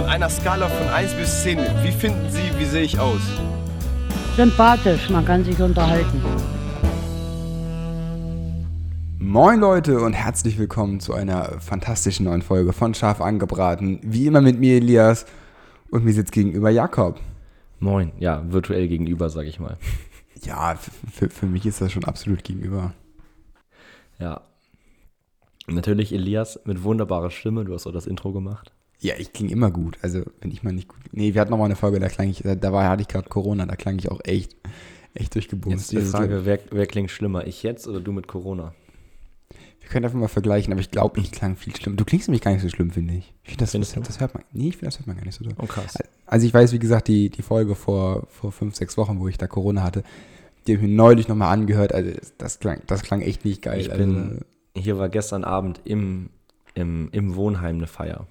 Von einer Skala von 1 bis 10, wie finden Sie, wie sehe ich aus? Sympathisch, man kann sich unterhalten. Moin Leute und herzlich willkommen zu einer fantastischen neuen Folge von Scharf angebraten. Wie immer mit mir Elias und mir sitzt gegenüber Jakob. Moin, ja, virtuell gegenüber, sag ich mal. Ja, für, für mich ist das schon absolut gegenüber. Ja. Natürlich Elias mit wunderbarer Stimme, du hast auch das Intro gemacht. Ja, ich klinge immer gut. Also, wenn ich mal nicht gut. Nee, wir hatten noch mal eine Folge, da klang ich, da war, hatte ich gerade Corona, da klang ich auch echt, echt durchgebumst. Jetzt die Frage, wer, wer klingt schlimmer, ich jetzt oder du mit Corona? Wir können einfach mal vergleichen, aber ich glaube, ich klang viel schlimmer. Du klingst nämlich gar nicht so schlimm, finde ich. ich find, das, das, das hört man. Nee, ich finde, das hört man gar nicht so. Oh, krass. Also ich weiß, wie gesagt, die, die Folge vor, vor fünf, sechs Wochen, wo ich da Corona hatte, die habe ich mir neulich nochmal angehört. Also das klang, das klang echt nicht geil. Ich also, bin, hier war gestern Abend im, im, im Wohnheim eine Feier.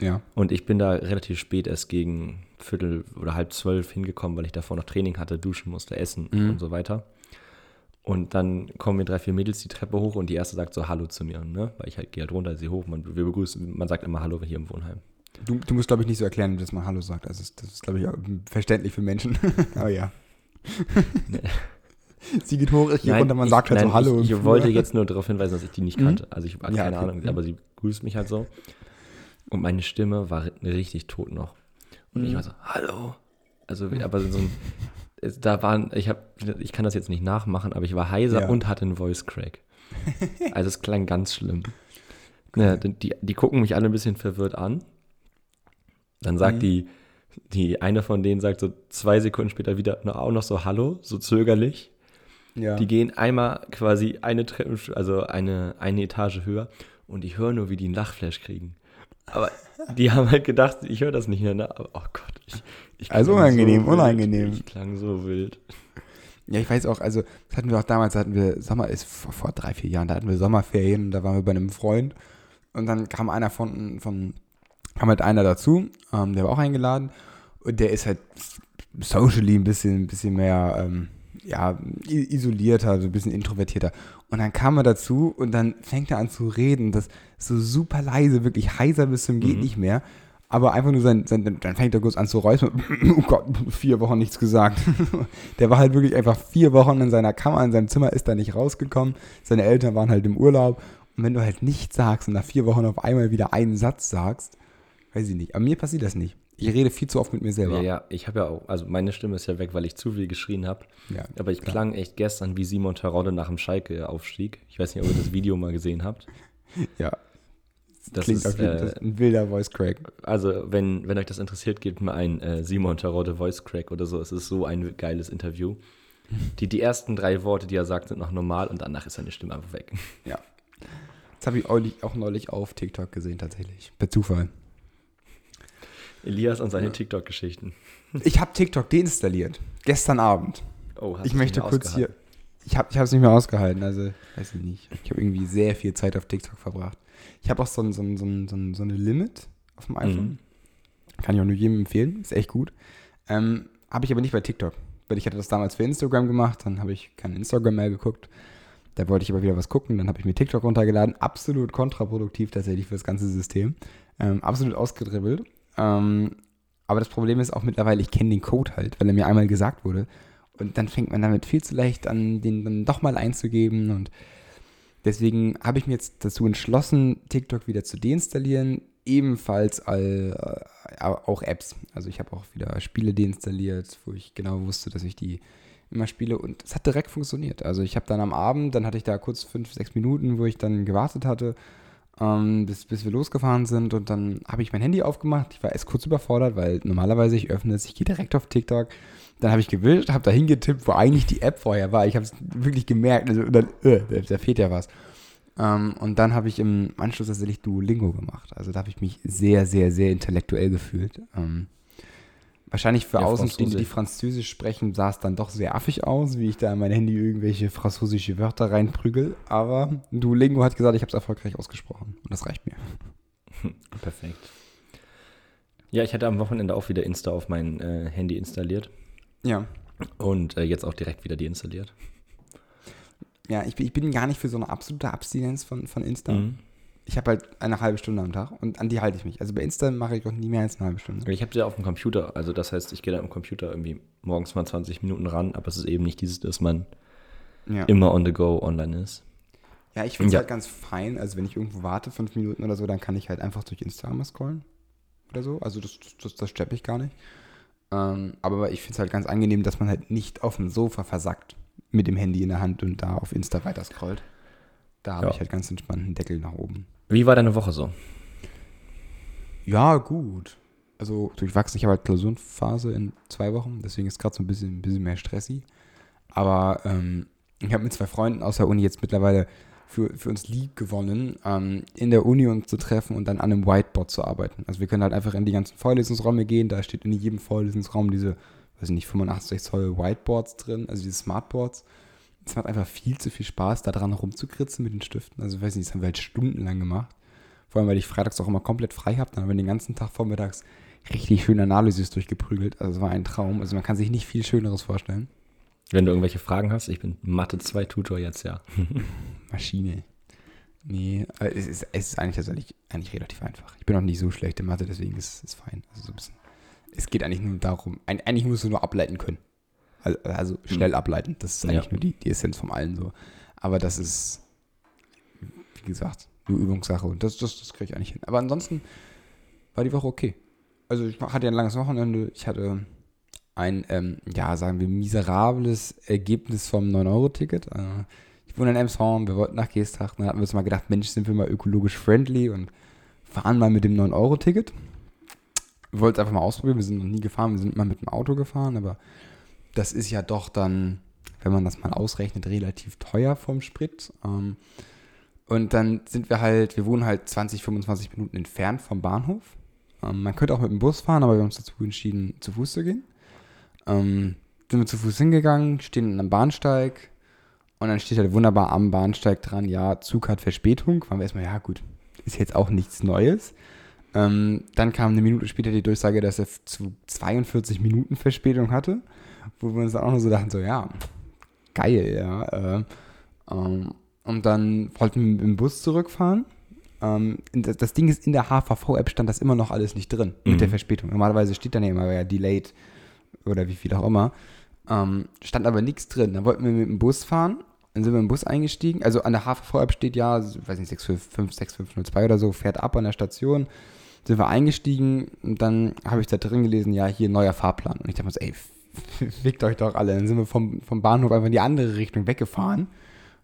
Ja. Und ich bin da relativ spät erst gegen Viertel oder halb zwölf hingekommen, weil ich davor noch Training hatte, duschen musste, essen Mhm. und so weiter. Und dann kommen mir drei, vier Mädels die Treppe hoch und die erste sagt so Hallo zu mir, ne? Weil ich halt gehe halt runter, sie hoch, man, wir begrüßen, man sagt immer Hallo hier im Wohnheim. Du, du musst, glaube ich, nicht so erklären, dass man Hallo sagt. Also das ist, glaube ich, verständlich für Menschen. aber ja. Sie geht hoch, ich gehe runter, man ich, sagt halt nein, so Hallo. Ich, ich wollte jetzt nur darauf hinweisen, dass ich die nicht Mhm. kannte. Also ich habe Ja, keine okay. Ahnung, aber sie grüßt mich halt so. Und meine Stimme war richtig tot noch. Und ich Mhm. war so, hallo. Also, aber so ein, da waren, ich habe, ich kann das jetzt nicht nachmachen, aber ich war heiser Ja. und hatte einen Voice Crack. Also es klang ganz schlimm. Ja, die, die gucken mich alle ein bisschen verwirrt an. Dann sagt Mhm. die, die eine von denen sagt so zwei Sekunden später wieder auch noch so Hallo, so zögerlich. ja. Die gehen einmal quasi eine Treppe, also eine, eine Etage höher und ich höre nur, wie die einen Lachflash kriegen. Aber die haben halt gedacht, ich höre das nicht mehr, ne? Aber oh Gott, ich, ich Also unangenehm, wild. unangenehm. Ich klang so wild. Ja, ich weiß auch, also das hatten wir auch damals, da hatten wir Sommer, ist vor, vor drei, vier Jahren, da hatten wir Sommerferien und da waren wir bei einem Freund und dann kam einer von, von kam halt einer dazu, ähm, der war auch eingeladen und der ist halt socially ein bisschen, ein bisschen mehr, ähm, ja, isolierter, so ein bisschen introvertierter. Und dann kam er dazu und dann fängt er an zu reden, das so super leise, wirklich heiser bis zum geht Mhm. nicht mehr. Aber einfach nur sein, sein, dann fängt er kurz an zu räuspern. Oh Gott, vier Wochen nichts gesagt. Der war halt wirklich einfach vier Wochen in seiner Kammer, in seinem Zimmer, ist da nicht rausgekommen. Seine Eltern waren halt im Urlaub. Und wenn du halt nichts sagst und nach vier Wochen auf einmal wieder einen Satz sagst, weiß ich nicht. Aber mir passiert das nicht. Ich rede viel zu oft mit mir selber. Ja, ja, ich habe ja auch, also meine Stimme ist ja weg, weil ich zu viel geschrien habe. Ja, Aber ich klar. klang echt gestern wie Simon Terodde nach dem Schalke-Aufstieg. Ich weiß nicht, ob ihr das Video mal gesehen habt. Ja, Das klingt ist, auf jeden äh, Fall ein wilder Voice Crack. Also, wenn, wenn euch das interessiert, gebt mir ein äh, Simon Terodde Voice Crack oder so. Es ist so ein geiles Interview. Die, die ersten drei Worte, die er sagt, sind noch normal und danach ist seine Stimme einfach weg. Ja. Das habe ich auch, auch neulich auf TikTok gesehen, tatsächlich. Per Zufall. Elias und seine Ja. TikTok-Geschichten. Ich habe TikTok deinstalliert. Gestern Abend. Oh, hast ich du möchte nicht kurz hier. Ich habe es nicht mehr ausgehalten, also weiß ich nicht. Ich habe irgendwie sehr viel Zeit auf TikTok verbracht. Ich habe auch so, ein, so, ein, so, ein, so eine Limit auf dem iPhone. Mhm. Kann ich auch nur jedem empfehlen, ist echt gut. Ähm, habe ich aber nicht bei TikTok. Weil ich hatte das damals für Instagram gemacht, dann habe ich kein Instagram mehr geguckt. Da wollte ich aber wieder was gucken, dann habe ich mir TikTok runtergeladen. Absolut kontraproduktiv tatsächlich für das ganze System. Ähm, absolut ausgedribbelt. Ähm, aber das Problem ist auch mittlerweile, ich kenne den Code halt, weil er mir einmal gesagt wurde. Und dann fängt man damit viel zu leicht an, den dann doch mal einzugeben. Und deswegen habe ich mir jetzt dazu entschlossen, TikTok wieder zu deinstallieren. Ebenfalls all, äh, auch Apps. Also ich habe auch wieder Spiele deinstalliert, wo ich genau wusste, dass ich die immer spiele. Und es hat direkt funktioniert. Also ich habe dann am Abend, dann hatte ich da kurz fünf, sechs Minuten, wo ich dann gewartet hatte, ähm, bis, bis wir losgefahren sind. Und dann habe ich mein Handy aufgemacht. Ich war erst kurz überfordert, weil normalerweise ich öffne es, ich gehe direkt auf TikTok. Dann habe ich gewischt, habe da hingetippt, wo eigentlich die App vorher war. Ich habe es wirklich gemerkt. Also, dann, äh, da, fehlt ja was. Ähm, und dann habe ich im Anschluss tatsächlich Duolingo gemacht. Also da habe ich mich sehr, sehr, sehr intellektuell gefühlt. Ähm, wahrscheinlich für Ja, Außenstehende, die Französisch. Sprechen, sah es dann doch sehr affig aus, wie ich da in mein Handy irgendwelche französische Wörter reinprügel. Aber Duolingo hat gesagt, ich habe es erfolgreich ausgesprochen. Und das reicht mir. Perfekt. Ja, ich hatte am Wochenende auch wieder Insta auf mein äh, Handy installiert Ja. und äh, jetzt auch direkt wieder deinstalliert. Ja, ich, bin- ich bin gar nicht für so eine absolute Abstinenz von, von Insta. Mhm. Ich habe halt eine halbe Stunde am Tag und an die halte ich mich. Also bei Insta mache ich auch nie mehr als eine halbe Stunde. Ich habe sie auf dem Computer, also das heißt, ich gehe da am Computer irgendwie morgens mal 20 Minuten ran, aber es ist eben nicht dieses, dass man Ja, immer on the go online ist. ja ich finde es Ja. halt ganz fein. Also wenn ich irgendwo warte, fünf Minuten oder so, dann kann ich halt einfach durch Instagram scrollen oder so. Also das, das, das stört mich gar nicht. Ähm, aber ich finde es halt ganz angenehm, dass man halt nicht auf dem Sofa versackt mit dem Handy in der Hand und da auf Insta weiter scrollt. Da habe Ja. ich halt ganz entspannt einen Deckel nach oben. Wie war deine Woche so? Ja, gut. Also durchwachsen. Ich habe halt Klausurenphase in zwei Wochen, deswegen ist gerade so ein bisschen, ein bisschen mehr stressig. Aber ähm, ich habe mit zwei Freunden aus der Uni jetzt mittlerweile für, für uns lieb gewonnen, ähm, in der Uni uns zu treffen und dann an einem Whiteboard zu arbeiten. Also wir können halt einfach in die ganzen Vorlesungsräume gehen, da steht in jedem Vorlesungsraum diese, weiß ich nicht, 85 Zoll Whiteboards drin, also diese Smartboards. Es macht einfach viel zu viel Spaß, da dran rumzukritzen mit den Stiften. Also ich weiß nicht, das haben wir halt stundenlang gemacht. Vor allem, weil ich freitags auch immer komplett frei habe. Dann haben wir den ganzen Tag vormittags richtig schön Analysis durchgeprügelt. Also es war ein Traum. Also man kann sich nicht viel Schöneres vorstellen. Wenn du irgendwelche Fragen hast, ich bin Mathe 2 Tutor jetzt, ja. Maschine. Nee, es ist, es ist eigentlich tatsächlich eigentlich relativ einfach. Ich bin auch nicht so schlecht in Mathe, deswegen ist es fein. Also so ein bisschen. Es geht eigentlich nur darum, eigentlich musst du nur ableiten können. Also, also schnell ableiten. Das ist eigentlich Ja. nur die, die Essenz vom allen so. Aber das ist, wie gesagt, nur Übungssache und das, das, das kriege ich eigentlich hin. Aber ansonsten war die Woche okay. Also ich hatte ja ein langes Wochenende. Ich hatte ein, ähm, ja, sagen wir, miserables Ergebnis vom 9-Euro-Ticket. Äh, ich wohne in Emshorn, wir wollten nach Geestach. Dann hatten wir uns mal gedacht, Mensch, sind wir mal ökologisch friendly und fahren mal mit dem 9-Euro-Ticket. Wir wollten es einfach mal ausprobieren. Wir sind noch nie gefahren, wir sind mal mit dem Auto gefahren, aber das ist ja doch dann, wenn man das mal ausrechnet, relativ teuer vom Sprit. Ähm, und dann sind wir halt, wir wohnen halt 20, 25 Minuten entfernt vom Bahnhof. Ähm, man könnte auch mit dem Bus fahren, aber wir haben uns dazu entschieden, zu Fuß zu gehen. Ähm, sind wir zu Fuß hingegangen, stehen am Bahnsteig und dann steht halt wunderbar am Bahnsteig dran, ja, Zug hat Verspätung. Waren wir erstmal, ja gut, ist jetzt auch nichts Neues. Ähm, dann kam eine Minute später die Durchsage, dass er zu 42 Minuten Verspätung hatte, wo wir uns dann auch nur so dachten, so ja, geil, ja. Äh, ähm, und dann wollten wir mit dem Bus zurückfahren. Ähm, das, das Ding ist, in der HVV-App stand das immer noch alles nicht drin mit Mhm. der Verspätung. Normalerweise steht dann ja immer ja, delayed oder wie viel auch immer. Ähm, stand aber nichts drin. Dann wollten wir mit dem Bus fahren. Dann sind wir im Bus eingestiegen. Also an der HVV-App steht ja, weiß nicht, 655, 6502 oder so, fährt ab an der Station. Sind wir eingestiegen und dann habe ich da drin gelesen, ja, hier neuer Fahrplan. Und ich dachte mir so, ey, fickt euch doch alle. Dann sind wir vom, vom Bahnhof einfach in die andere Richtung weggefahren.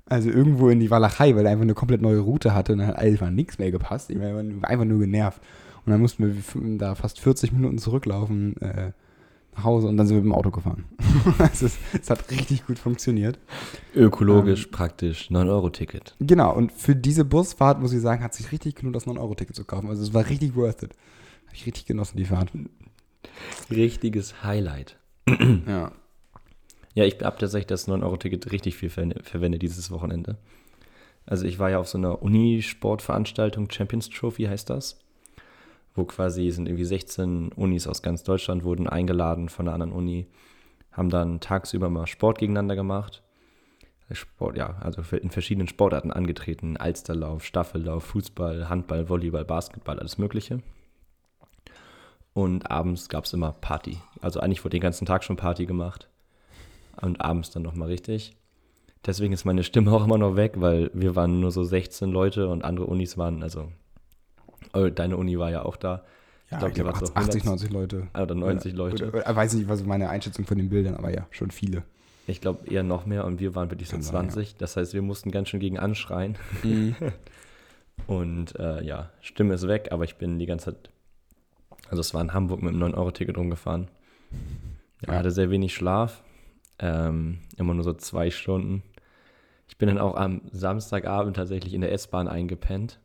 Also irgendwo in die Walachei, weil er einfach eine komplett neue Route hatte und dann hat einfach nichts mehr gepasst. Ich war einfach nur genervt. Und dann mussten wir da fast 40 Minuten zurücklaufen äh, nach Hause und dann sind wir mit dem Auto gefahren. also es, es hat richtig gut funktioniert. Ökologisch, praktisch, 9-Euro-Ticket. Genau, und für diese Busfahrt, muss ich sagen, hat sich richtig gelohnt, das 9-Euro-Ticket zu kaufen. Also es war richtig worth it. Habe ich richtig genossen, die Fahrt. Richtiges Highlight. Ja. Ja, ich habe tatsächlich das 9-Euro-Ticket richtig viel ver verwendet dieses Wochenende. Also ich war ja auf so einer Unisportveranstaltung, Champions Trophy heißt das, wo quasi sind irgendwie 16 Unis aus ganz Deutschland wurden eingeladen von einer anderen Uni, haben dann tagsüber mal Sport gegeneinander gemacht. Sport, ja, also in verschiedenen Sportarten angetreten, Alsterlauf, Staffellauf, Fußball, Handball, Volleyball, Basketball, alles Mögliche. Und abends gab es immer Party. Also eigentlich wurde den ganzen Tag schon Party gemacht. Und abends dann nochmal richtig. Deswegen ist meine Stimme auch immer noch weg, weil wir waren nur so 16 Leute und andere Unis waren, also äh, deine Uni war ja auch da. Ja, glaub, ich die glaube, waren so 80, 100 90 Leute. Oder 90 Ja, Leute. Oder, oder, weiß nicht, was meine Einschätzung von den Bildern, aber ja, schon viele. Ich glaube eher noch mehr und wir waren wirklich so Kann sein, 20. Das heißt, wir mussten ganz schön gegen anschreien. Und äh, ja, Stimme ist weg, aber ich bin die ganze Zeit, also es war in Hamburg mit einem 9-Euro-Ticket rumgefahren. Ja, Ja. hatte sehr wenig Schlaf, ähm, immer nur so zwei Stunden. Ich bin dann auch am Samstagabend tatsächlich in der S-Bahn eingepennt.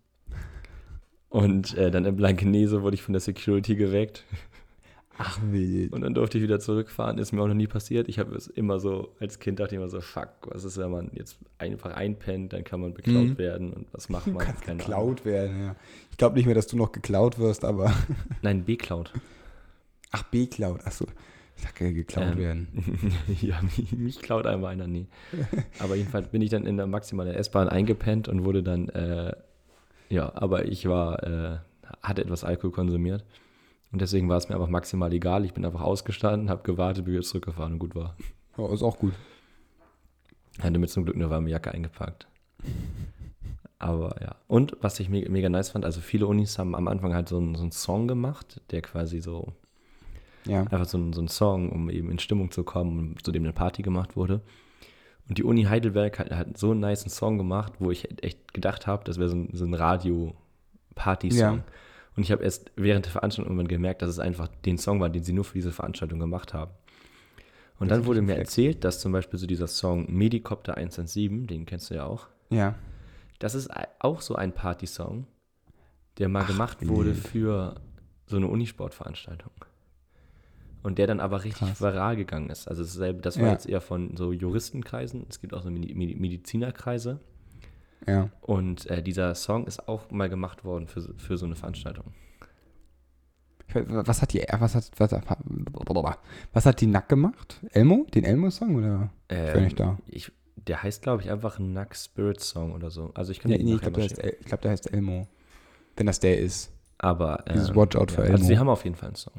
Und äh, dann in Blankenese wurde ich von der Security geweckt. Ach, wild. Und dann durfte ich wieder zurückfahren. Ist mir auch noch nie passiert. Ich habe es immer so, als Kind dachte ich immer so, fuck, was ist, wenn man jetzt einfach einpennt, dann kann man beklaut Mhm. werden und was macht Du man? kannst Keine geklaut werden, ja. Ich glaube nicht mehr, dass du noch geklaut wirst, aber. Ahnung. Nein, beklaut. Ach, B-Cloud. Achso. Ich ja, geklaut Ähm, werden. ja, mich, mich klaut einmal einer nie. Aber jedenfalls bin ich dann in der maximalen S-Bahn eingepennt und wurde dann äh, Ja, aber ich war, äh, hatte etwas Alkohol konsumiert. Und deswegen war es mir einfach maximal egal. Ich bin einfach ausgestanden, habe gewartet, bin wieder zurückgefahren und gut war. Ja, ist auch gut. Hatte mir zum Glück eine warme Jacke eingepackt. Aber ja. Und was ich mega, mega nice fand, also viele Unis haben am Anfang halt so einen, so einen Song gemacht, der quasi so, Ja. einfach so ein, so ein Song, um eben in Stimmung zu kommen, zu dem eine Party gemacht wurde. Und die Uni Heidelberg hat, hat so einen nice Song gemacht, wo ich echt gedacht habe, das wäre so ein, so ein Radio-Party-Song. Ja. Und ich habe erst während der Veranstaltung irgendwann gemerkt, dass es einfach den Song war, den sie nur für diese Veranstaltung gemacht haben. Und Das dann wurde mir erzählt, dass zum Beispiel so dieser Song Medicopter 117, den kennst du ja auch, Ja. das ist auch so ein Partysong, der mal gemacht wurde wild. für so eine Unisportveranstaltung. Und der dann aber richtig Krass. viral gegangen ist. Also dasselbe, das war Ja. jetzt eher von so Juristenkreisen. Es gibt auch so Medi- Medi- Medizinerkreise. Ja. Und äh, dieser Song ist auch mal gemacht worden für, so- für so eine Veranstaltung. Ich Was hat die, was hat, was, was hat die Nack gemacht? Elmo? Den Elmo-Song oder? Ich bin nicht da. Ähm, Ich, der heißt, glaube ich, einfach Nack Spirit Song oder so. Also ich kann Ja, den nee, ich glaube, der, ich glaub, der heißt Elmo. Wenn das der ist. Aber Dieses ähm, Watch Out ja, Also sie Elmo. haben auf jeden Fall einen Song.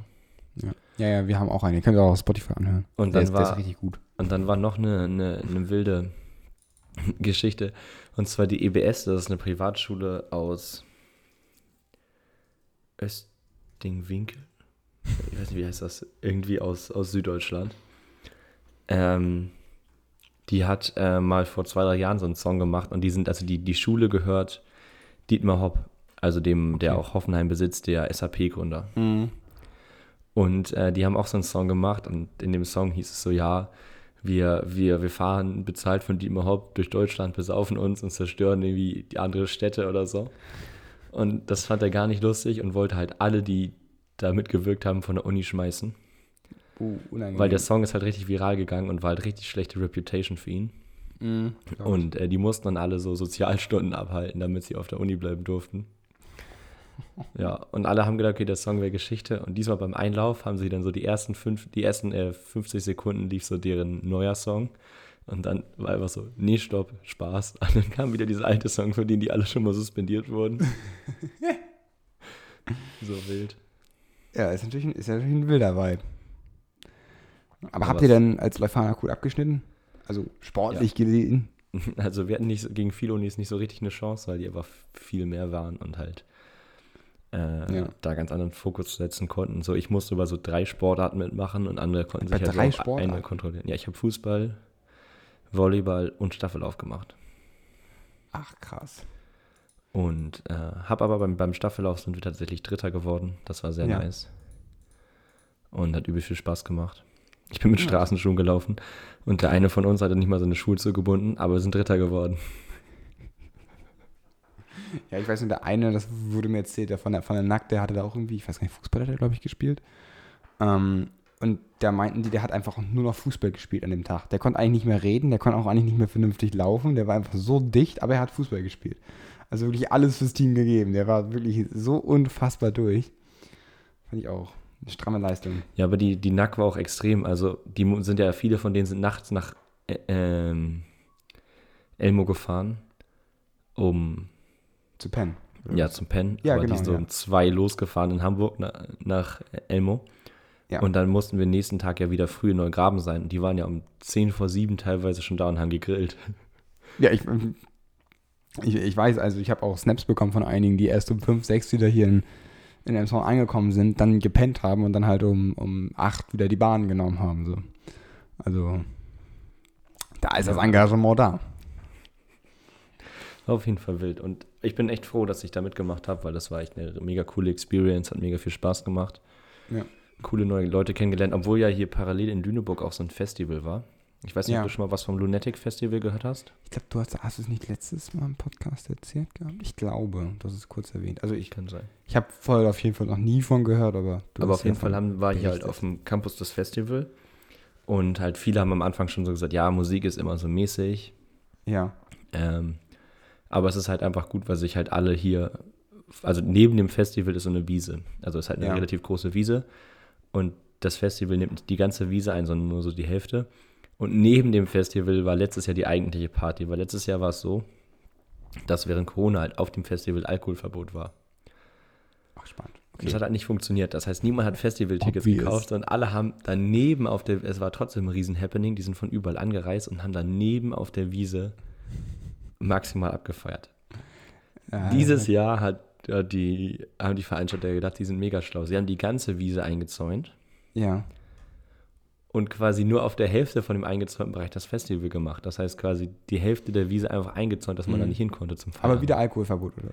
Ja. ja, ja, wir haben auch einen. Den könnt ihr auch auf Spotify anhören. Und der, dann ist, der ist war- richtig gut. Und dann war noch eine, eine, eine wilde Geschichte. Und zwar die EBS, das ist eine Privatschule aus Östingwinkel. Ich weiß nicht, wie heißt das? Irgendwie aus, aus Süddeutschland. Ähm, die hat äh, mal vor zwei, drei Jahren so einen Song gemacht und die sind, also die, die Schule gehört Dietmar Hopp, also dem, der Okay. auch Hoffenheim besitzt, der SAP-Gründer. Und äh, die haben auch so einen Song gemacht und in dem Song hieß es so, ja, wir, wir, wir fahren bezahlt von Dietmar Hopp durch Deutschland, besaufen uns und zerstören irgendwie die andere Städte oder so. Und das fand er gar nicht lustig und wollte halt alle, die da mitgewirkt haben, von der Uni schmeißen. Uh, unangenehm. Weil der Song ist halt richtig viral gegangen und war halt richtig schlechte Reputation für ihn. Ich. Und äh, die mussten dann alle so Sozialstunden abhalten, damit sie auf der Uni bleiben durften. Ja, und alle haben gedacht, okay, der Song wäre Geschichte. Und diesmal beim Einlauf haben sie dann so die ersten, fünf, die ersten äh, 50 Sekunden lief so deren neuer Song. Und dann war einfach so, nee, stopp, Spaß. Und dann kam wieder dieser alte Song, für den die alle schon mal suspendiert wurden. so wild. Ja, ist natürlich, ein- ist natürlich ein wilder Vibe. Aber, Aber habt ihr denn als Leuphana gut abgeschnitten? Also sportlich gesehen? Also wir hatten nicht, gegen viele Unis nicht so richtig eine Chance, weil die einfach viel mehr waren und halt äh, Ja. da ganz anderen Fokus setzen konnten. So, ich musste über so drei Sportarten mitmachen und andere konnten Bei sich halt drei Sportarten? eine kontrollieren. Ja, ich habe Fußball, Volleyball und Staffellauf gemacht. Ach, krass. Und äh, habe aber beim, beim Staffellauf sind wir tatsächlich Dritter geworden. Das war sehr Ja. nice. Und hat übel viel Spaß gemacht. Ich bin mit Ja. Straßenschuhen gelaufen und der eine von uns hatte nicht mal seine Schuhe zugebunden, aber wir sind Dritter geworden. Ja, ich weiß nur, der eine, das wurde mir erzählt, der von der, von der Nack, der hatte da auch irgendwie, ich weiß gar nicht, Fußball hat er, glaube ich, gespielt. Ähm, und da meinten die, der hat einfach nur noch Fußball gespielt an dem Tag. Der konnte eigentlich nicht mehr reden, der konnte auch eigentlich nicht mehr vernünftig laufen, der war einfach so dicht, aber er hat Fußball gespielt. Also wirklich alles fürs Team gegeben. Der war wirklich so unfassbar durch. Fand ich auch. Eine stramme Leistung. Ja, aber die, die Nack war auch extrem. Also, die sind ja, viele von denen sind nachts nach äh, ähm, Elmo gefahren, um Zu pennen. ja, zum Pennen. Ja, aber genau, Die so ja. um zwei losgefahren in Hamburg na, nach Elmo. Ja. Und dann mussten wir nächsten Tag ja wieder früh in Neugraben sein. Die waren ja um 10 vor 7 teilweise schon da und haben gegrillt. Ja, ich, ich, ich weiß, also ich habe auch Snaps bekommen von einigen, die erst um 5, 6 wieder hier in, in Emshorn angekommen sind, dann gepennt haben und dann halt um, um 8 wieder die Bahn genommen haben. So. Also da ist das Engagement da. War auf jeden Fall wild. Und ich bin echt froh, dass ich da mitgemacht habe, weil das war echt eine mega coole Experience, hat mega viel Spaß gemacht. Ja. Coole neue Leute kennengelernt, obwohl ja hier parallel in Lüneburg auch so ein Festival war. Ich weiß nicht, Ja. ob du schon mal was vom Lunatic Festival gehört hast. Ich glaube, du hast, hast es nicht letztes Mal im Podcast erzählt gehabt? Ich glaube, hast es kurz erwähnt. Also ich, Kann sein. ich habe vorher auf jeden Fall noch nie von gehört, aber du Aber auf jeden Fall haben, war hier halt berichtet. auf dem Campus das Festival. Und halt viele haben am Anfang schon so gesagt, ja, Musik ist immer so mäßig. Ja, Ähm, aber es ist halt einfach gut, weil sich halt alle hier, also neben dem Festival ist so eine Wiese. Also es ist halt eine Ja. relativ große Wiese. Und das Festival nimmt nicht die ganze Wiese ein, sondern nur so die Hälfte. Und neben dem Festival war letztes Jahr die eigentliche Party, weil letztes Jahr war es so, dass während Corona halt auf dem Festival Alkoholverbot war. Ach, spannend. Das hat halt nicht funktioniert. Das heißt, niemand hat Festival-Tickets gekauft und alle haben daneben auf der, es war trotzdem ein Riesen-Happening, die sind von überall angereist und haben daneben auf der Wiese maximal abgefeiert. Ja, Dieses Jahr hat ja, die, haben die Veranstalter gedacht, die sind mega schlau. Sie haben die ganze Wiese eingezäunt Ja. und quasi nur auf der Hälfte von dem eingezäunten Bereich das Festival gemacht. Das heißt quasi die Hälfte der Wiese einfach eingezäunt, dass man Mhm. da nicht hin konnte zum Feiern. Aber wieder Alkoholverbot, oder?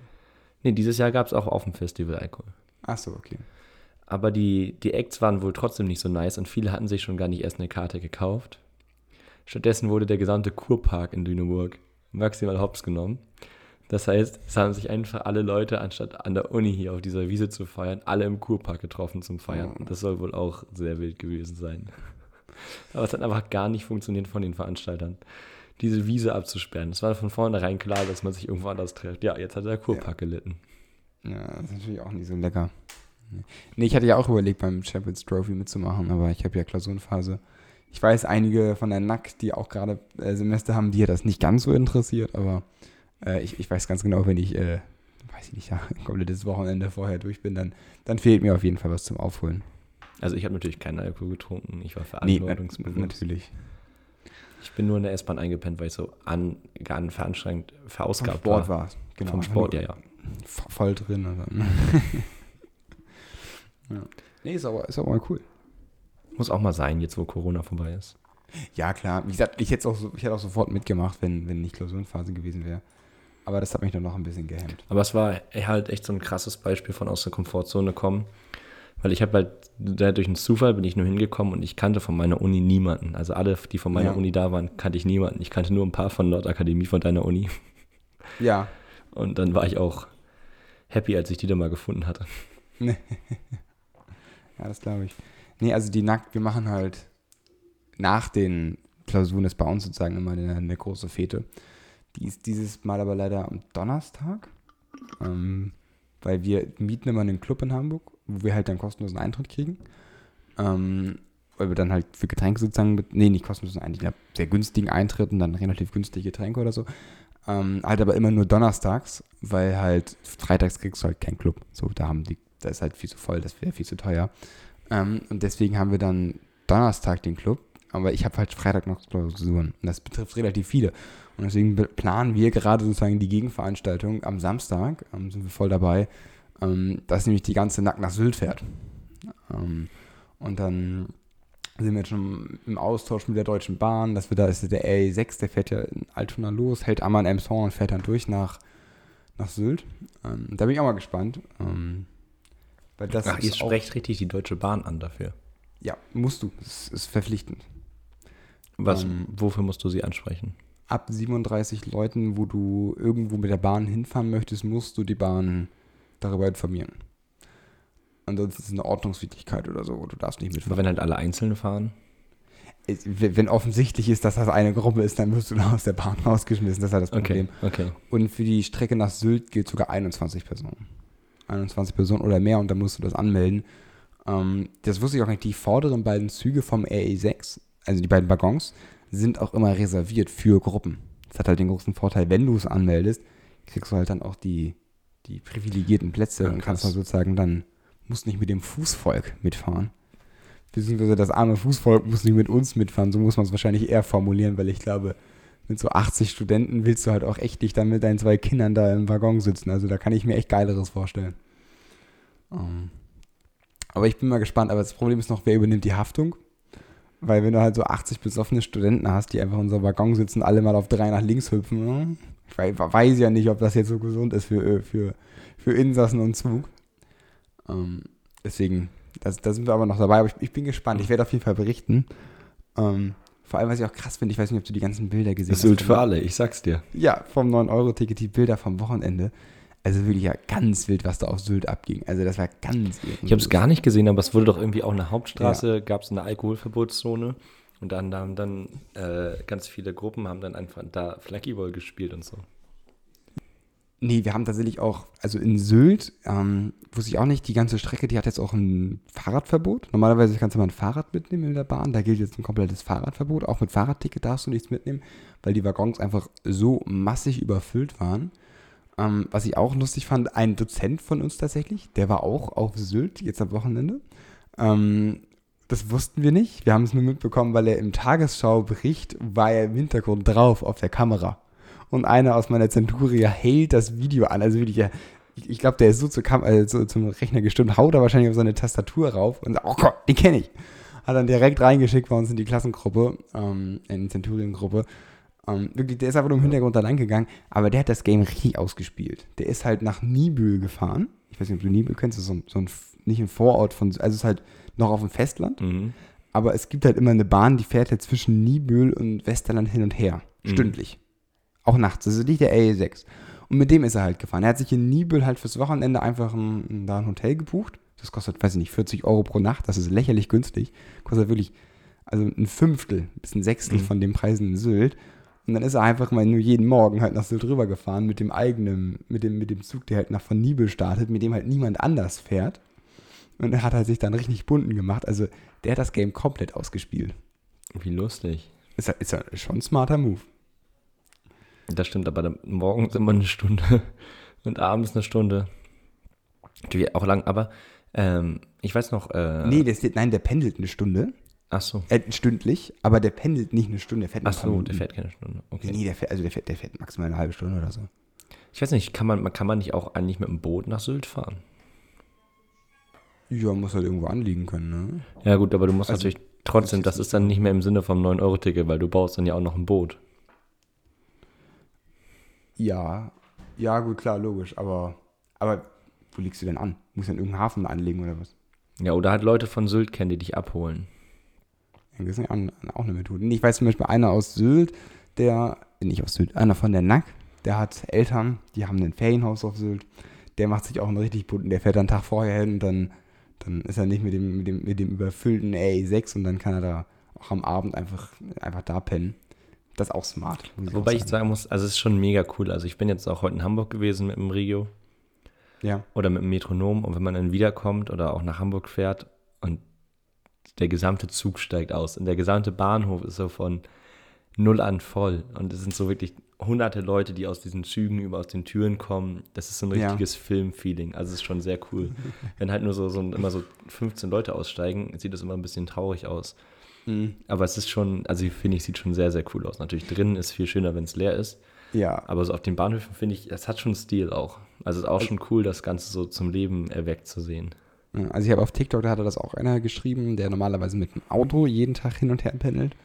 Nee, dieses Jahr gab es auch auf dem Festival Alkohol. Ach so, okay. Aber die, die Acts waren wohl trotzdem nicht so nice und viele hatten sich schon gar nicht erst eine Karte gekauft. Stattdessen wurde der gesamte Kurpark in Lüneburg maximal hops genommen. Das heißt, es haben sich einfach alle Leute, anstatt an der Uni hier auf dieser Wiese zu feiern, alle im Kurpark getroffen zum Feiern. Oh. Das soll wohl auch sehr wild gewesen sein. Aber es hat einfach gar nicht funktioniert von den Veranstaltern, diese Wiese abzusperren. Es war von vornherein klar, dass man sich irgendwo anders trifft. Ja, jetzt hat der Kurpark gelitten. Ja, das ist natürlich auch nicht so lecker. Nee, ich hatte ja auch überlegt, beim Champions Trophy mitzumachen, aber ich habe ja Klausurenphase. Ich weiß, einige von der NAC, die auch gerade äh, Semester haben, die hat das nicht ganz so interessiert, aber äh, ich, ich weiß ganz genau, wenn ich, äh, weiß ich nicht, ja, ein komplettes Wochenende vorher durch bin, dann, dann fehlt mir auf jeden Fall was zum Aufholen. Also ich habe natürlich keinen Alkohol getrunken. Ich war Nee, verantwortungsbewusst. natürlich. Ich bin nur in der S-Bahn eingepennt, weil ich so an, an veranstrengend Vom verausgabt Sport war. war es. Genau. Vom Sport, ja, ja. Voll drin. Also. ja. Nee, ist aber, ist aber mal cool. Muss auch mal sein, jetzt wo Corona vorbei ist. Ja, klar. Wie gesagt, ich hätte auch, so, ich hätte auch sofort mitgemacht, wenn, wenn nicht Klausurenphase gewesen wäre. Aber das hat mich dann noch ein bisschen gehemmt. Aber es war halt echt so ein krasses Beispiel von aus der Komfortzone kommen. Weil ich habe halt, durch einen Zufall bin ich nur hingekommen und ich kannte von meiner Uni niemanden. Also alle, die von meiner Ja. Uni da waren, kannte ich niemanden. Ich kannte nur ein paar von Nordakademie, von deiner Uni. Ja. Und dann war ich auch happy, als ich die da mal gefunden hatte. Ja, das glaube ich. Nee, also die Nackt, wir machen halt nach den Klausuren ist bei uns sozusagen immer eine, eine große Fete. Die ist dieses Mal aber leider am Donnerstag. Ähm, weil wir mieten immer einen Club in Hamburg, wo wir halt dann kostenlosen Eintritt kriegen. Ähm, weil wir dann halt für Getränke sozusagen, mit, nee, nicht kostenlosen Eintritt, sehr günstigen Eintritt und dann relativ günstige Getränke oder so. Ähm, halt aber immer nur donnerstags, weil halt freitags kriegst du halt keinen Club. So, da haben die, da ist halt viel zu voll, das wäre viel zu teuer. Ähm, und deswegen haben wir dann Donnerstag den Club, aber ich habe halt Freitag noch Klausuren. Und das betrifft relativ viele. Und deswegen planen wir gerade sozusagen die Gegenveranstaltung am Samstag, ähm, sind wir voll dabei, ähm, dass nämlich die ganze Nack nach Sylt fährt. Ähm, und dann sind wir jetzt schon im Austausch mit der Deutschen Bahn, dass wir da ist der RE6, der fährt ja in Altona los, hält einmal in Emshorn und fährt dann durch nach, nach Sylt. Ähm, da bin ich auch mal gespannt. Ähm, weil das Ach, ihr sprecht richtig die Deutsche Bahn an dafür. ja, musst du. Das ist verpflichtend. Was, Ähm, wofür musst du sie ansprechen? Ab 37 Leuten, wo du irgendwo mit der Bahn hinfahren möchtest, musst du die Bahn darüber informieren. Ansonsten ist es eine Ordnungswidrigkeit oder so, du darfst nicht Aber mitfahren. wenn halt alle einzeln fahren? Wenn offensichtlich ist, dass das eine Gruppe ist, dann wirst du aus der Bahn rausgeschmissen. Das ist halt das Problem. Okay, okay. Und für die Strecke nach Sylt gilt sogar 21 Personen. 21 Personen oder mehr und dann musst du das anmelden. Ähm, das wusste ich auch nicht. Die vorderen beiden Züge vom RE6, also die beiden Waggons, sind auch immer reserviert für Gruppen. Das hat halt den großen Vorteil, wenn du es anmeldest, kriegst du halt dann auch die, die privilegierten Plätze Ja, und kannst dann sozusagen dann, musst nicht mit dem Fußvolk mitfahren. Beziehungsweise das arme Fußvolk muss nicht mit uns mitfahren. So muss man es wahrscheinlich eher formulieren, weil ich glaube, mit so 80 Studenten willst du halt auch echt nicht dann mit deinen zwei Kindern da im Waggon sitzen. Also da kann ich mir echt Geileres vorstellen. Ähm, aber ich bin mal gespannt. Aber das Problem ist noch, wer übernimmt die Haftung? Weil wenn du halt so 80 besoffene Studenten hast, die einfach in unserem Waggon sitzen, alle mal auf drei nach links hüpfen, ne? ich wei- weiß ja nicht, ob das jetzt so gesund ist für, äh, für, für Insassen und Zug. Ähm, deswegen, das, da sind wir aber noch dabei. Aber ich, ich bin gespannt. Ich werde auf jeden Fall berichten. Ähm, vor allem, was ich auch krass finde, ich weiß nicht, ob du die ganzen Bilder gesehen Das gilt für alle, ich sag's dir. Ja, vom 9-Euro-Ticket, die Bilder vom Wochenende. Also wirklich ja ganz wild, was da auf Sylt abging. Also das war ganz wild. Ich habe es gar nicht gesehen, aber es wurde doch irgendwie auch eine Hauptstraße, gab es eine Alkoholverbotszone und dann haben dann äh, ganz viele Gruppen haben dann einfach da Flaggyball gespielt und so. Nee, wir haben tatsächlich auch, also in Sylt, ähm, wusste ich auch nicht, die ganze Strecke, die hat jetzt auch ein Fahrradverbot. Normalerweise kannst du mal ein Fahrrad mitnehmen in der Bahn, da gilt jetzt ein komplettes Fahrradverbot. Auch mit Fahrradticket darfst du nichts mitnehmen, weil die Waggons einfach so massig überfüllt waren. Ähm, was ich auch lustig fand, ein Dozent von uns tatsächlich, der war auch auf Sylt jetzt am Wochenende. Ähm, das wussten wir nicht. Wir haben es nur mitbekommen, weil er im Tagesschaubericht war er im Hintergrund drauf auf der Kamera. Und einer aus meiner Zenturia hält das Video an. Also wirklich, ich, ich glaube, der ist so, zur Kam äh, so zum Rechner gestimmt, haut da wahrscheinlich auf seine Tastatur rauf und sagt, oh Gott, den kenne ich. Hat dann direkt reingeschickt bei uns in die Klassengruppe, ähm, in die Centurion-Gruppe. Ähm, wirklich, der ist einfach nur im Hintergrund da lang gegangen, aber der hat das Game richtig ausgespielt. Der ist halt nach Nibül gefahren. Ich weiß nicht, ob du Nibül kennst, das ist so, so ein, nicht ein Vorort von, also es ist halt noch auf dem Festland. Mhm. Aber es gibt halt immer eine Bahn, die fährt halt zwischen Nibül und Westerland hin und her. Mhm. Stündlich. Auch nachts. Das ist nicht der RE6. Und mit dem ist er halt gefahren. Er hat sich in Nibel halt fürs Wochenende einfach ein, da ein Hotel gebucht. Das kostet, weiß ich nicht, 40 Euro pro Nacht. Das ist lächerlich günstig. Kostet wirklich, also ein Fünftel bis ein Sechstel Mhm. von den Preisen in Sylt. Und dann ist er einfach mal nur jeden Morgen halt nach Sylt rübergefahren mit dem eigenen, mit dem, mit dem Zug, der halt nach von Nibel startet, mit dem halt niemand anders fährt. Und er hat halt sich dann richtig bunten gemacht. Also der hat das Game komplett ausgespielt. Wie lustig. Ist, ist ja schon ein smarter Move. Das stimmt, aber morgens immer eine Stunde und abends eine Stunde. Natürlich auch lang, aber ähm, ich weiß noch. Äh, Nee, der nein, der pendelt eine Stunde. Ach so. Äh, stündlich, aber der pendelt nicht eine Stunde, der fährt Ach so, der fährt keine Stunde. Okay. Nee, der fährt, also der fährt, der fährt maximal eine halbe Stunde oder so. Ich weiß nicht, kann man, kann man nicht auch eigentlich mit dem Boot nach Sylt fahren? Ja, muss halt irgendwo anliegen können, ne? Ja, gut, aber du musst Also, natürlich trotzdem, das ist dann nicht mehr im Sinne vom 9-Euro-Ticket, weil du baust dann ja auch noch ein Boot. Ja, ja, gut, klar, logisch, aber, aber wo legst du denn an? Muss dann irgendeinen Hafen anlegen oder was? Ja, oder halt Leute von Sylt kennen, die dich abholen. Ja, Das ist ja auch eine Methode. Ich weiß zum Beispiel einer aus Sylt, der, nicht aus Sylt, einer von der Nack, der hat Eltern, die haben ein Ferienhaus auf Sylt. Der macht sich auch einen richtig bunten, der fährt dann einen Tag vorher hin und dann, dann ist er nicht mit dem, mit dem, mit dem überfüllten RE6 und dann kann er da auch am Abend einfach, einfach da pennen. Das ist auch smart. muss Wobei auch ich sagen muss, also es ist schon mega cool. Also ich bin jetzt auch heute in Hamburg gewesen mit dem Regio Ja. oder mit dem Metronom und wenn man dann wiederkommt oder auch nach Hamburg fährt und der gesamte Zug steigt aus und der gesamte Bahnhof ist so von null an voll und es sind so wirklich hunderte Leute, die aus diesen Zügen über aus den Türen kommen. Das ist so ein Ja. richtiges Filmfeeling. Also es ist schon sehr cool. Wenn halt nur so, so immer so 15 Leute aussteigen, sieht das immer ein bisschen traurig aus. Aber es ist schon, also ich finde ich, sieht schon sehr, sehr cool aus. Natürlich drinnen ist viel schöner, wenn es leer ist. Ja. Aber so auf den Bahnhöfen finde ich, es hat schon Stil auch. Also es ist auch schon cool, das Ganze so zum Leben erweckt zu sehen. Also ich habe auf TikTok, da hatte das auch einer geschrieben, der normalerweise mit dem Auto jeden Tag hin und her pendelt.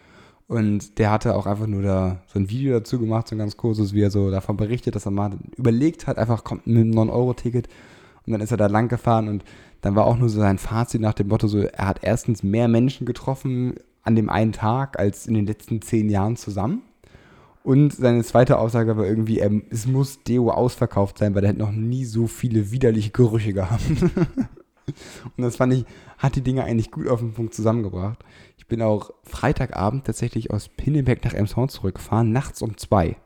Und der hatte auch einfach nur da so ein Video dazu gemacht, so ein ganz kurzes, wie er so davon berichtet, dass er mal überlegt hat, einfach kommt mit einem 9-Euro-Ticket und dann ist er da lang gefahren und dann war auch nur so sein Fazit nach dem Motto so, er hat erstens mehr Menschen getroffen an dem einen Tag als in den letzten zehn Jahren zusammen. Und seine zweite Aussage war irgendwie, er, es muss Deo ausverkauft sein, weil er hat noch nie so viele widerliche Gerüche gehabt. Und das fand ich, hat die Dinge eigentlich gut auf den Punkt zusammengebracht. Ich bin auch Freitagabend tatsächlich aus Pinneberg nach Emshorn zurückgefahren, nachts um zwei.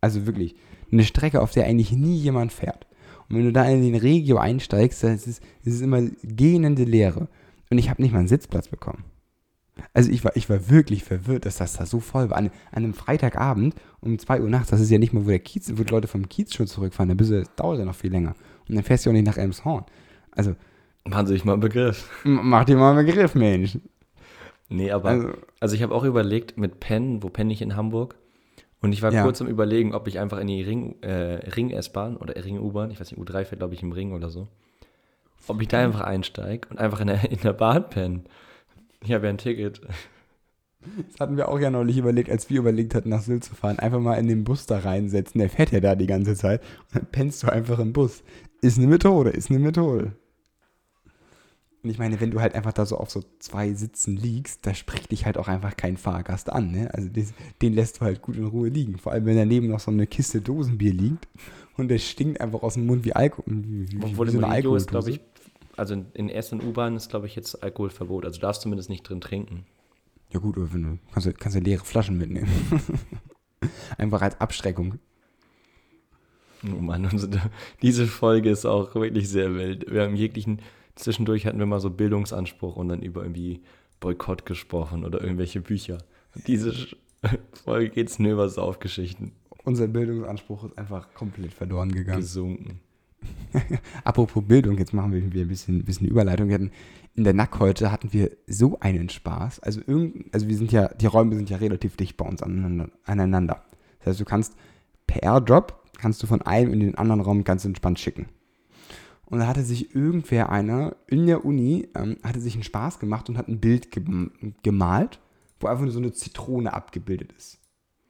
Also wirklich, eine Strecke, auf der eigentlich nie jemand fährt. Und wenn du da in den Regio einsteigst, dann ist es, es ist immer gähnende Leere. Und ich habe nicht mal einen Sitzplatz bekommen. Also ich war, ich war wirklich verwirrt, dass das da so voll war. An, an einem Freitagabend um 2 Uhr nachts, das ist ja nicht mal, wo der Kiez, wo die Leute vom Kiez schon zurückfahren, dann bist du, das dauert ja noch viel länger. Und dann fährst du auch nicht nach Elmshorn. Also, Machen Sie sich mal einen Begriff. mach dir mal einen Begriff, Mensch. Nee, aber also, Also, ich habe auch überlegt mit Penn, wo penne ich in Hamburg? Und ich war Ja. kurz am überlegen, ob ich einfach in die Ring, äh, Ring-S-Bahn oder Ring-U-Bahn, ich weiß nicht, U3 fährt glaube ich im Ring oder so, ob ich da einfach einsteige und einfach in der, in der Bahn penne. Ich habe ja ein Ticket. das hatten wir auch ja neulich überlegt, als wir überlegt hatten, nach Sylt zu fahren. Einfach mal in den Bus da reinsetzen. Der fährt ja da die ganze Zeit. Und dann pennst du einfach im Bus. Ist eine Methode, ist eine Methode. Und ich meine, wenn du halt einfach da so auf so zwei Sitzen liegst, da spricht dich halt auch einfach kein Fahrgast an. Ne? Also des, den lässt du halt gut in Ruhe liegen. Vor allem, wenn daneben noch so eine Kiste Dosenbier liegt und der stinkt einfach aus dem Mund wie Alkohol. Wie, wie, Obwohl wie so eine Regio ist, glaube ich, also in, in S- und U-Bahn ist, glaube ich, jetzt Alkoholverbot. Also darfst du zumindest nicht drin trinken. Ja gut, aber wenn du kannst, kannst du leere Flaschen mitnehmen. einfach als Abschreckung. Oh Mann, unsere, diese Folge ist auch wirklich sehr wild. Wir haben jeglichen, zwischendurch hatten wir mal so Bildungsanspruch und dann über irgendwie Boykott gesprochen oder irgendwelche Bücher. Diese Folge geht es nur über Saufgeschichten. unser Bildungsanspruch ist einfach komplett verloren gegangen. Gesunken. Apropos Bildung, jetzt machen wir ein bisschen, bisschen Überleitung. Wir hatten in der Nack heute hatten wir so einen Spaß. Also, irgend, also wir sind ja, die Räume sind ja relativ dicht bei uns aneinander. Das heißt, du kannst per AirDrop kannst du von einem in den anderen Raum ganz entspannt schicken. Und da hatte sich irgendwer einer in der Uni, ähm, hatte sich einen Spaß gemacht und hat ein Bild gem gemalt, wo einfach nur so eine Zitrone abgebildet ist.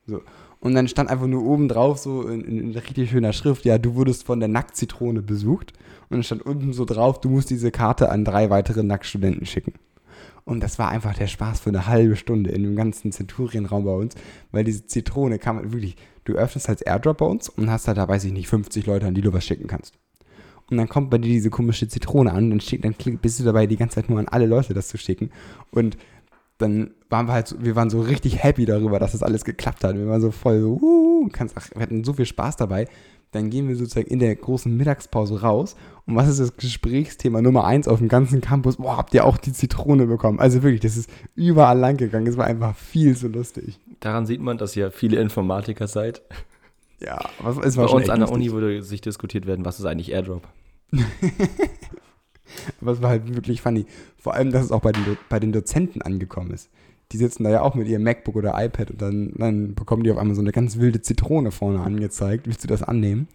So. Und dann stand einfach nur oben drauf, so in, in, in richtig schöner Schrift, ja, du wurdest von der Nacktzitrone besucht. Und dann stand unten so drauf, du musst diese Karte an drei weitere Nacktstudenten schicken. Und das war einfach der Spaß für eine halbe Stunde in dem ganzen Zenturienraum bei uns, weil diese Zitrone kam halt wirklich, du öffnest als Airdrop bei uns und hast da, da weiß ich nicht, 50 Leute, an die du was schicken kannst. Und dann kommt bei dir diese komische Zitrone an, dann, steht, dann bist du dabei, die ganze Zeit nur an alle Leute das zu schicken. Und dann waren wir halt, so, wir waren so richtig happy darüber, dass das alles geklappt hat. Wir waren so voll so, uh, ach, wir hatten so viel Spaß dabei. Dann gehen wir sozusagen in der großen Mittagspause raus. Und was ist das Gesprächsthema Nummer eins auf dem ganzen Campus? Boah, habt ihr auch die Zitrone bekommen? Also wirklich, das ist überall lang gegangen. Es war einfach viel zu lustig. Daran sieht man, dass ihr viele Informatiker seid. Ja, was, es war Bei uns an der lustig. Uni würde sich diskutiert werden, was ist eigentlich Airdrop? Aber es war halt wirklich funny. Vor allem, dass es auch bei den, Do- bei den Dozenten angekommen ist. Die sitzen da ja auch mit ihrem MacBook oder iPad und dann, dann bekommen die auf einmal so eine ganz wilde Zitrone vorne angezeigt. Willst du das annehmen?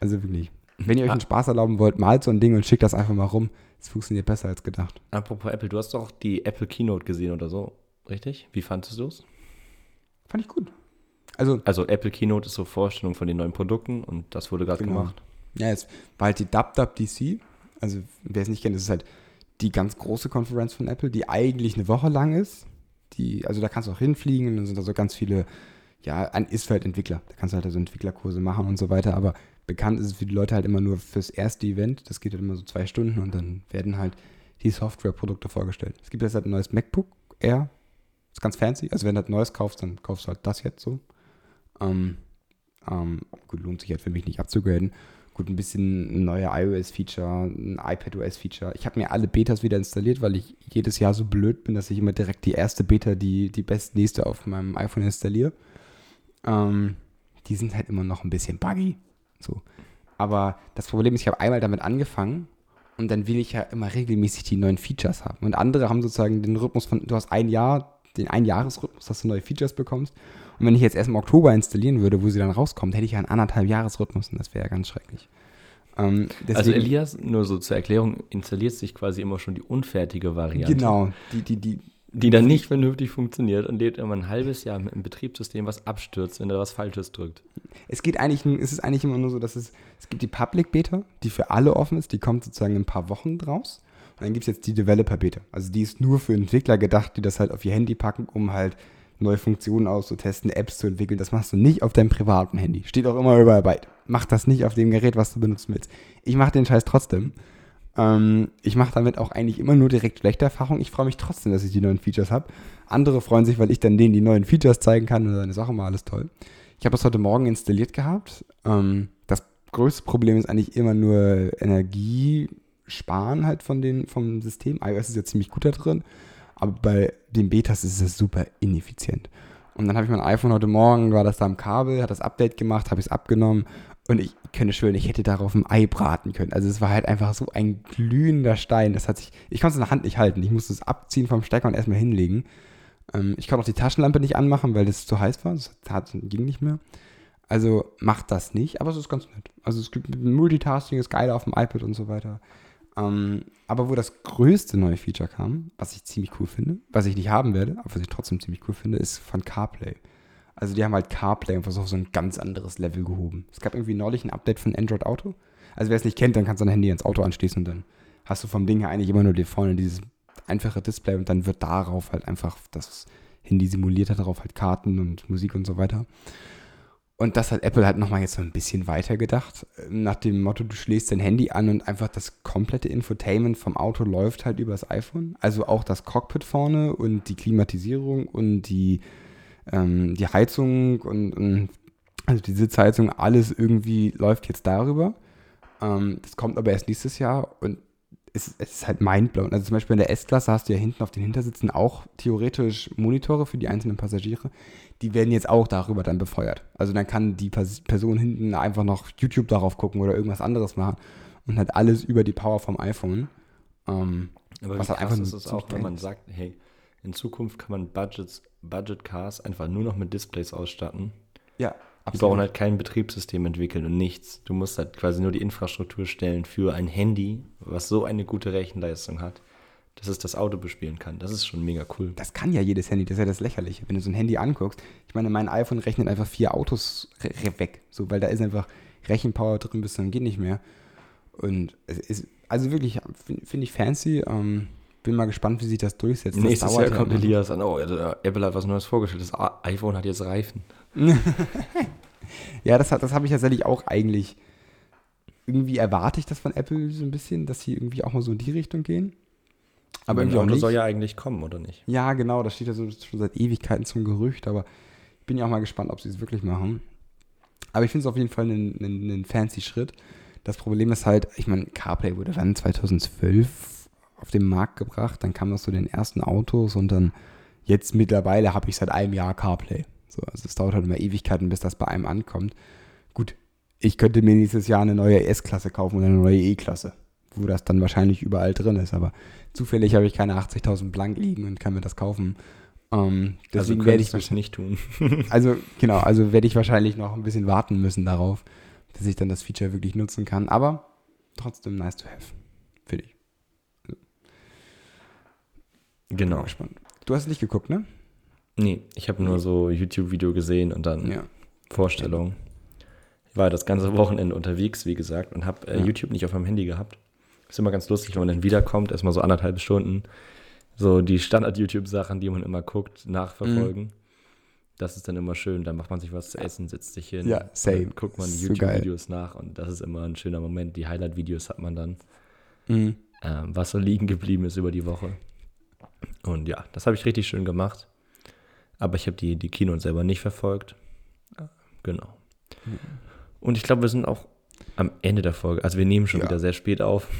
Also wirklich. Wenn ihr euch einen Spaß erlauben wollt, malt so ein Ding und schickt das einfach mal rum. Es funktioniert besser als gedacht. Apropos Apple, du hast doch die Apple Keynote gesehen oder so, richtig? Wie fandest du es? Fand ich gut. Also, Also Apple Keynote ist so Vorstellung von den neuen Produkten und das wurde gerade Genau. gemacht. ja, es war halt die DubDubDC. Also, wer es nicht kennt, das ist halt die ganz große Konferenz von Apple, die eigentlich eine Woche lang ist. Die, also da kannst du auch hinfliegen und dann sind da so ganz viele, ja, ein ist halt Entwickler. Da kannst du halt also Entwicklerkurse machen und so weiter, aber bekannt ist es für die Leute halt immer nur fürs erste Event. Das geht halt immer so zwei Stunden und dann werden halt die Softwareprodukte vorgestellt. Es gibt jetzt halt ein neues MacBook Air. Ist ganz fancy. Also wenn du halt neues kaufst, dann kaufst du halt das jetzt so. Ähm, ähm, gut, lohnt sich halt für mich nicht abzugraden. Gut, ein bisschen ein neuer iOS-Feature, ein iPadOS-Feature. Ich habe mir alle Betas wieder installiert, weil ich jedes Jahr so blöd bin, dass ich immer direkt die erste Beta, die, die bestnächste auf meinem iPhone installiere. Ähm, die sind halt immer noch ein bisschen buggy. So. Aber das Problem ist, ich habe einmal damit angefangen und dann will ich ja immer regelmäßig die neuen Features haben. Und andere haben sozusagen den Rhythmus von, du hast ein Jahr, den Einjahresrhythmus, dass du neue Features bekommst. Und wenn ich jetzt erst im Oktober installieren würde, wo sie dann rauskommt, hätte ich ja einen anderthalb Jahresrhythmus und das wäre ja ganz schrecklich. Ähm, Also Elias, nur so zur Erklärung, installiert sich quasi immer schon die unfertige Variante. Genau, die, die, die, Die dann nicht vernünftig funktioniert und lebt immer ein halbes Jahr mit einem Betriebssystem, was abstürzt, wenn er was Falsches drückt. Es geht eigentlich, es ist eigentlich immer nur so, dass es, es gibt die Public Beta, die für alle offen ist, die kommt sozusagen in ein paar Wochen draus. Und dann gibt es jetzt die Developer Beta. Also die ist nur für Entwickler gedacht, die das halt auf ihr Handy packen, um halt neue Funktionen auszutesten, Apps zu entwickeln. Das machst du nicht auf deinem privaten Handy. Steht auch immer überall bei. Mach das nicht auf dem Gerät, was du benutzen willst. Ich mache den Scheiß trotzdem. Ähm, ich mache damit auch eigentlich immer nur direkt schlechte Erfahrungen. Ich freue mich trotzdem, dass ich die neuen Features habe. Andere freuen sich, weil ich dann denen die neuen Features zeigen kann und dann ist auch immer alles toll. Ich habe das heute Morgen installiert gehabt. Ähm, das größte Problem ist eigentlich immer nur Energiesparen halt von den, vom System. iOS ist ja ziemlich gut da drin, aber bei den Betas ist es super ineffizient. Und dann habe ich mein iPhone heute Morgen, war das da am Kabel, hat das Update gemacht, habe ich es abgenommen und ich könnte schwören, ich hätte darauf ein Ei braten können. Also es war halt einfach so ein glühender Stein. Das hat sich, ich konnte es in der Hand nicht halten. Ich musste es abziehen vom Stecker und erstmal hinlegen. Ähm, ich konnte auch die Taschenlampe nicht anmachen, weil das zu heiß war. Das hat, ging nicht mehr. Also macht das nicht, aber es ist ganz nett. Also es gibt Multitasking, ist geil auf dem iPad und so weiter. Ähm, aber wo das größte neue Feature kam, was ich ziemlich cool finde, was ich nicht haben werde, aber was ich trotzdem ziemlich cool finde, ist von CarPlay. Also die haben halt CarPlay so auf so ein ganz anderes Level gehoben. Es gab irgendwie neulich ein Update von Android Auto. Also wer es nicht kennt, dann kannst du dein Handy ins Auto anschließen und dann hast du vom Ding her eigentlich immer nur dir vorne dieses einfache Display und dann wird darauf halt einfach das Handy simuliert hat, darauf halt Karten und Musik und so weiter. Und das hat Apple halt nochmal jetzt so ein bisschen weiter gedacht. Nach dem Motto, du schlägst dein Handy an und einfach das komplette Infotainment vom Auto läuft halt übers iPhone. Also auch das Cockpit vorne und die Klimatisierung und die, ähm, die Heizung und, und also die Sitzheizung, alles irgendwie läuft jetzt darüber. Ähm, das kommt aber erst nächstes Jahr und es, es ist halt mindblowing. Also zum Beispiel in der S-Klasse hast du ja hinten auf den Hintersitzen auch theoretisch Monitore für die einzelnen Passagiere. Die werden jetzt auch darüber dann befeuert. Also dann kann die Person hinten einfach noch YouTube darauf gucken oder irgendwas anderes machen und hat alles über die Power vom iPhone. Ähm, Aber Was halt einfach ist es auch, wenn man sagt, hey, in Zukunft kann man Budgets, Budget Cars einfach nur noch mit Displays ausstatten. ja, Die brauchen halt kein Betriebssystem entwickeln und nichts. Du musst halt quasi nur die Infrastruktur stellen für ein Handy, was so eine gute Rechenleistung hat, dass es das Auto bespielen kann. Das ist schon mega cool. Das kann ja jedes Handy, das ist ja das Lächerliche. Wenn du so ein Handy anguckst, ich meine, mein iPhone rechnet einfach vier Autos weg. So, weil da ist einfach Rechenpower drin bis dann geht nicht mehr. Und es ist, also wirklich, finde find ich fancy. Ähm, bin mal gespannt, wie sich das durchsetzt. Das Nächstes Jahr dauert ja kommt. Elias an, oh, Apple hat was Neues vorgestellt. Das iPhone hat jetzt Reifen. Ja, das, das habe ich tatsächlich auch eigentlich. Irgendwie erwarte ich das von Apple so ein bisschen, dass sie irgendwie auch mal so in die Richtung gehen. Aber irgendwie auch Auto soll ja eigentlich kommen, oder nicht? Ja, genau, das steht ja so schon seit Ewigkeiten zum Gerücht, aber ich bin ja auch mal gespannt, ob sie es wirklich machen. Aber ich finde es auf jeden Fall einen, einen, einen fancy Schritt. Das Problem ist halt, ich meine, CarPlay wurde dann 2012 auf den Markt gebracht, dann kam das zu den ersten Autos und dann jetzt mittlerweile habe ich seit einem Jahr CarPlay. So, also es dauert halt immer Ewigkeiten, bis das bei einem ankommt. Gut, ich könnte mir nächstes Jahr eine neue S-Klasse kaufen oder eine neue E-Klasse, wo das dann wahrscheinlich überall drin ist, aber zufällig habe ich keine 80.000 blank liegen und kann mir das kaufen. Ähm, deswegen also werde ich es nicht tun. also genau, also werde ich wahrscheinlich noch ein bisschen warten müssen darauf, dass ich dann das Feature wirklich nutzen kann. Aber trotzdem nice to have. Finde ich. Genau. gespannt. Du hast nicht geguckt, ne? Nee, ich habe nur so YouTube-Video gesehen und dann Ja. Vorstellung. Ich war das ganze Wochenende unterwegs, wie gesagt, und habe äh, Ja. YouTube nicht auf meinem Handy gehabt. Ist immer ganz lustig, wenn man dann wiederkommt, erstmal so anderthalb Stunden, so die Standard-YouTube-Sachen, die man immer guckt, nachverfolgen. Mhm. Das ist dann immer schön. Dann macht man sich was zu essen, setzt sich hin. Ja, same. Guckt man die So. YouTube-Videos nach und das ist immer ein schöner Moment. Die Highlight-Videos hat man dann, Mhm. ähm, was so liegen geblieben ist über die Woche. Und ja, das habe ich richtig schön gemacht. Aber ich habe die, die Keynote selber nicht verfolgt. Äh, Genau. Und ich glaube, wir sind auch am Ende der Folge. Also wir nehmen schon Ja. wieder sehr spät auf.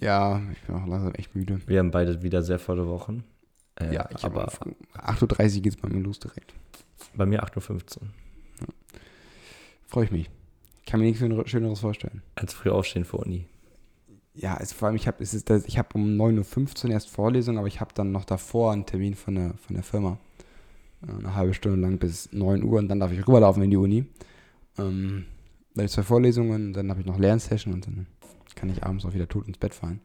Ja, ich bin auch langsam echt müde. Wir haben beide wieder sehr volle Wochen. Äh, ja, ich habe aber angefangen. 8.30 Uhr geht es bei mir los direkt. bei mir 8.15 Uhr. Freue ich mich. Kann mir nichts Schöner- Schöneres vorstellen. Als früh aufstehen vor Uni. Ja, es, vor allem, ich habe hab um 9.15 Uhr erst Vorlesung, aber ich habe dann noch davor einen Termin von der, von der Firma. Äh, Eine halbe Stunde lang bis 9 Uhr und dann darf ich rüberlaufen in die Uni. Ähm, dann zwei Vorlesungen, dann habe ich noch Lernsession und dann kann ich abends auch wieder tot ins Bett fallen.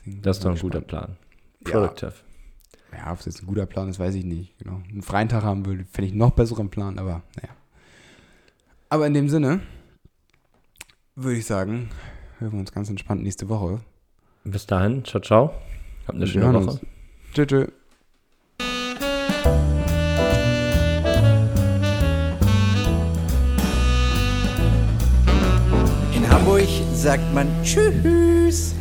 Deswegen Das ist doch ein ich guter gespannt. Plan. Ja. Productive. Ja, ob es jetzt ein guter Plan ist, weiß ich nicht. Genau. Einen freien Tag haben würde, fände ich einen noch besseren Plan, aber naja. Aber in dem Sinne würde ich sagen, hören wir uns ganz entspannt nächste Woche. Bis dahin, ciao, ciao. Habt eine schöne Woche. uns. Sagt man Tschüss.